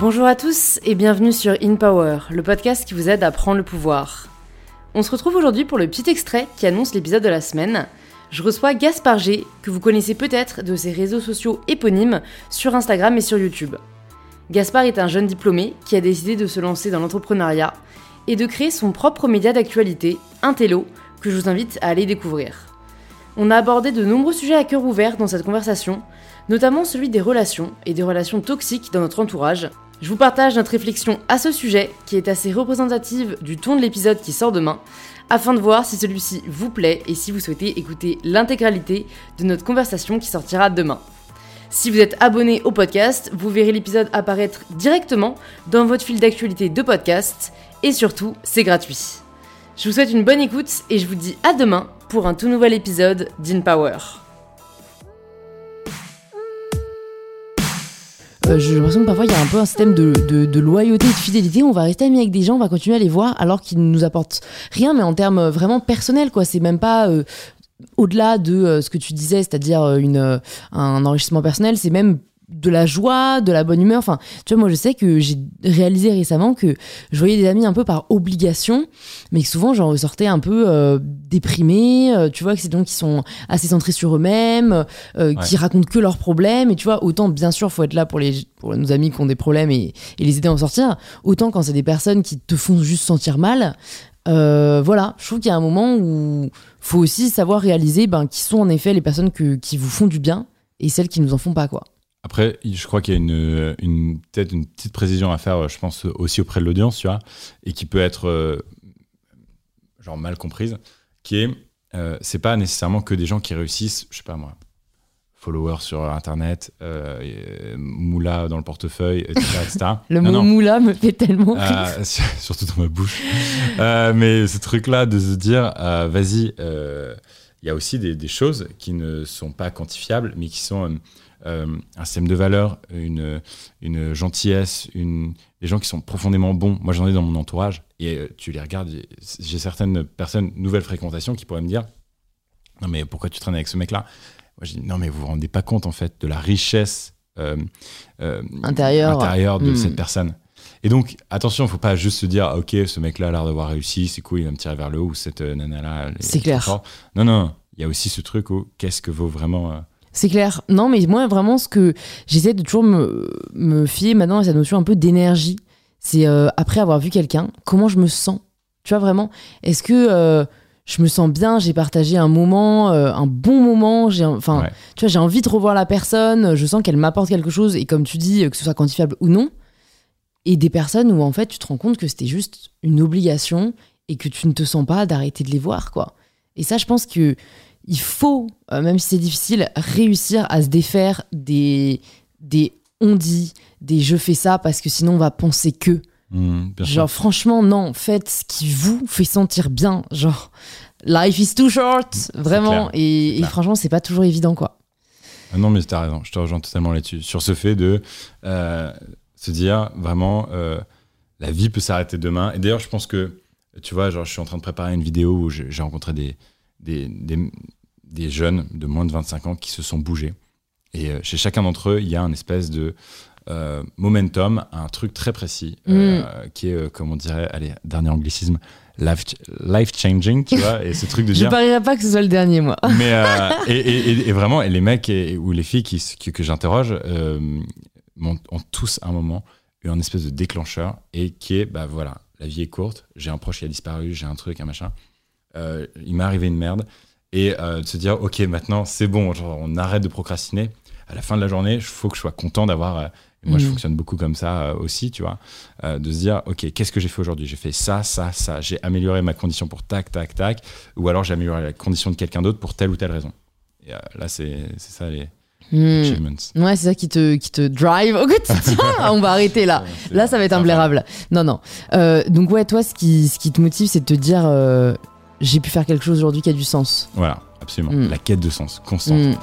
Bonjour à tous et bienvenue sur In Power, le podcast qui vous aide à prendre le pouvoir. On se retrouve aujourd'hui pour le petit extrait qui annonce l'épisode de la semaine. Je reçois Gaspard G, que vous connaissez peut-être de ses réseaux sociaux éponymes sur Instagram et sur YouTube. Gaspard est un jeune diplômé qui a décidé de se lancer dans l'entrepreneuriat et de créer son propre média d'actualité, Intello, que je vous invite à aller découvrir. On a abordé de nombreux sujets à cœur ouvert dans cette conversation, notamment celui des relations et des relations toxiques dans notre entourage, je vous partage notre réflexion à ce sujet, qui est assez représentative du ton de l'épisode qui sort demain, afin de voir si celui-ci vous plaît et si vous souhaitez écouter l'intégralité de notre conversation qui sortira demain. Si vous êtes abonné au podcast, vous verrez l'épisode apparaître directement dans votre fil d'actualité de podcast, et surtout, c'est gratuit. Je vous souhaite une bonne écoute et je vous dis à demain pour un tout nouvel épisode d'InPower. Euh, j'ai l'impression que parfois il y a un peu un système de, loyauté de fidélité. On va rester amis avec des gens, on va continuer à les voir alors qu'ils ne nous apportent rien, mais en termes vraiment personnels, quoi. C'est même pas euh, au-delà de euh, ce que tu disais, c'est-à-dire une, un enrichissement personnel, c'est même de la joie, de la bonne humeur. Enfin, tu vois, moi, je sais que j'ai réalisé récemment que je voyais des amis un peu par obligation, mais que souvent, j'en ressortais un peu euh, déprimé. Euh, tu vois, que c'est gens qui sont assez centrés sur eux-mêmes, euh, qui racontent que leurs problèmes. Et tu vois, autant, bien sûr, faut être là pour, les, pour nos amis qui ont des problèmes et, les aider à en sortir. Autant quand c'est des personnes qui te font juste sentir mal. voilà, je trouve qu'il y a un moment où faut aussi savoir réaliser ben, qui sont en effet les personnes que, qui vous font du bien et celles qui nous en font pas, quoi. Après, je crois qu'il y a une, une peut-être une petite précision à faire, je pense, aussi auprès de l'audience, tu vois, et qui peut être euh, genre mal comprise, qui est, euh, c'est pas nécessairement que des gens qui réussissent, je sais pas moi, followers sur Internet, euh, moula dans le portefeuille, etc. le mot moula me fait tellement rire. surtout dans ma bouche. mais ce truc-là de se dire, vas-y, il y a aussi des, des, choses qui ne sont pas quantifiables, mais qui sont euh, un système de valeurs, une, une gentillesse, une, des gens qui sont profondément bons. Moi, j'en ai dans mon entourage et euh, tu les regardes. J'ai certaines personnes, nouvelles fréquentations, qui pourraient me dire Non, mais pourquoi tu traînes avec ce mec-là? Moi, je dis Non, mais vous vous rendez pas compte, en fait, de la richesse euh, intérieure, intérieure de hmm. cette personne. Et donc, attention, il ne faut pas juste se dire, ah, ok, ce mec-là a l'air d'avoir réussi, c'est cool, il va me tirer vers le haut, ou cette nana-là. C'est clair. Non, non, il y a aussi ce truc où qu'est-ce que vaut vraiment c'est clair. Non, mais moi, vraiment, ce que j'essaie de toujours me, me fier maintenant à cette notion un peu d'énergie, c'est euh, après avoir vu quelqu'un, comment je me sens. Tu vois, vraiment, est-ce que euh, je me sens bien, j'ai partagé un moment, euh, un bon moment, j'ai enfin, tu vois, j'ai envie de revoir la personne, je sens qu'elle m'apporte quelque chose, et comme tu dis, que ce soit quantifiable ou non. Et des personnes où, en fait, tu te rends compte que c'était juste une obligation et que tu ne te sens pas d'arrêter de les voir, quoi. Et ça, je pense que il faut, euh, même si c'est difficile, réussir à se défaire des, des on dit, des je fais ça parce que sinon on va penser que. Mmh, genre, franchement, non, faites ce qui vous fait sentir bien. Genre, life is too short, vraiment. Et, franchement, c'est pas toujours évident, quoi. Ah non, mais t'as raison, je te rejoins totalement là-dessus. Sur ce fait de euh, se dire vraiment, euh, la vie peut s'arrêter demain. Et d'ailleurs, je pense que, tu vois, genre, je suis en train de préparer une vidéo où j'ai rencontré des, des, des, jeunes de moins de 25 ans qui se sont bougés. Et euh, chez chacun d'entre eux, il y a un espèce de euh, momentum, un truc très précis, euh, mm. qui est, comme on dirait, allez, dernier anglicisme, life, life changing, tu vois, et ce truc de dire. Je parierais pas que ce soit le dernier, moi. Mais, et, et, vraiment, et les mecs ou les filles qui, que j'interroge ont, ont, tous un moment eu un espèce de déclencheur et qui est, bah voilà, la vie est courte, j'ai un proche qui a disparu, j'ai un truc, un machin. Euh, il m'est arrivé une merde. Et euh, de se dire, ok, maintenant c'est bon, on arrête de procrastiner. À la fin de la journée, il faut que je sois content d'avoir. Euh, moi, je mm. fonctionne beaucoup comme ça aussi, tu vois. de se dire, ok, qu'est-ce que j'ai fait aujourd'hui? J'ai fait ça, ça, ça. J'ai amélioré ma condition pour tac, tac, tac. Ou alors j'ai amélioré la condition de quelqu'un d'autre pour telle ou telle raison. Et là, c'est ça les. Mm. Achievements. Ouais, c'est ça qui te, qui te drive au quotidien. on va arrêter là. là, ça va être imblairable. Non, non. donc, ouais, toi, ce qui, ce qui te motive, c'est de te dire j'ai pu faire quelque chose aujourd'hui qui a du sens. Voilà, absolument. Mm. La quête de sens, constante. Mm.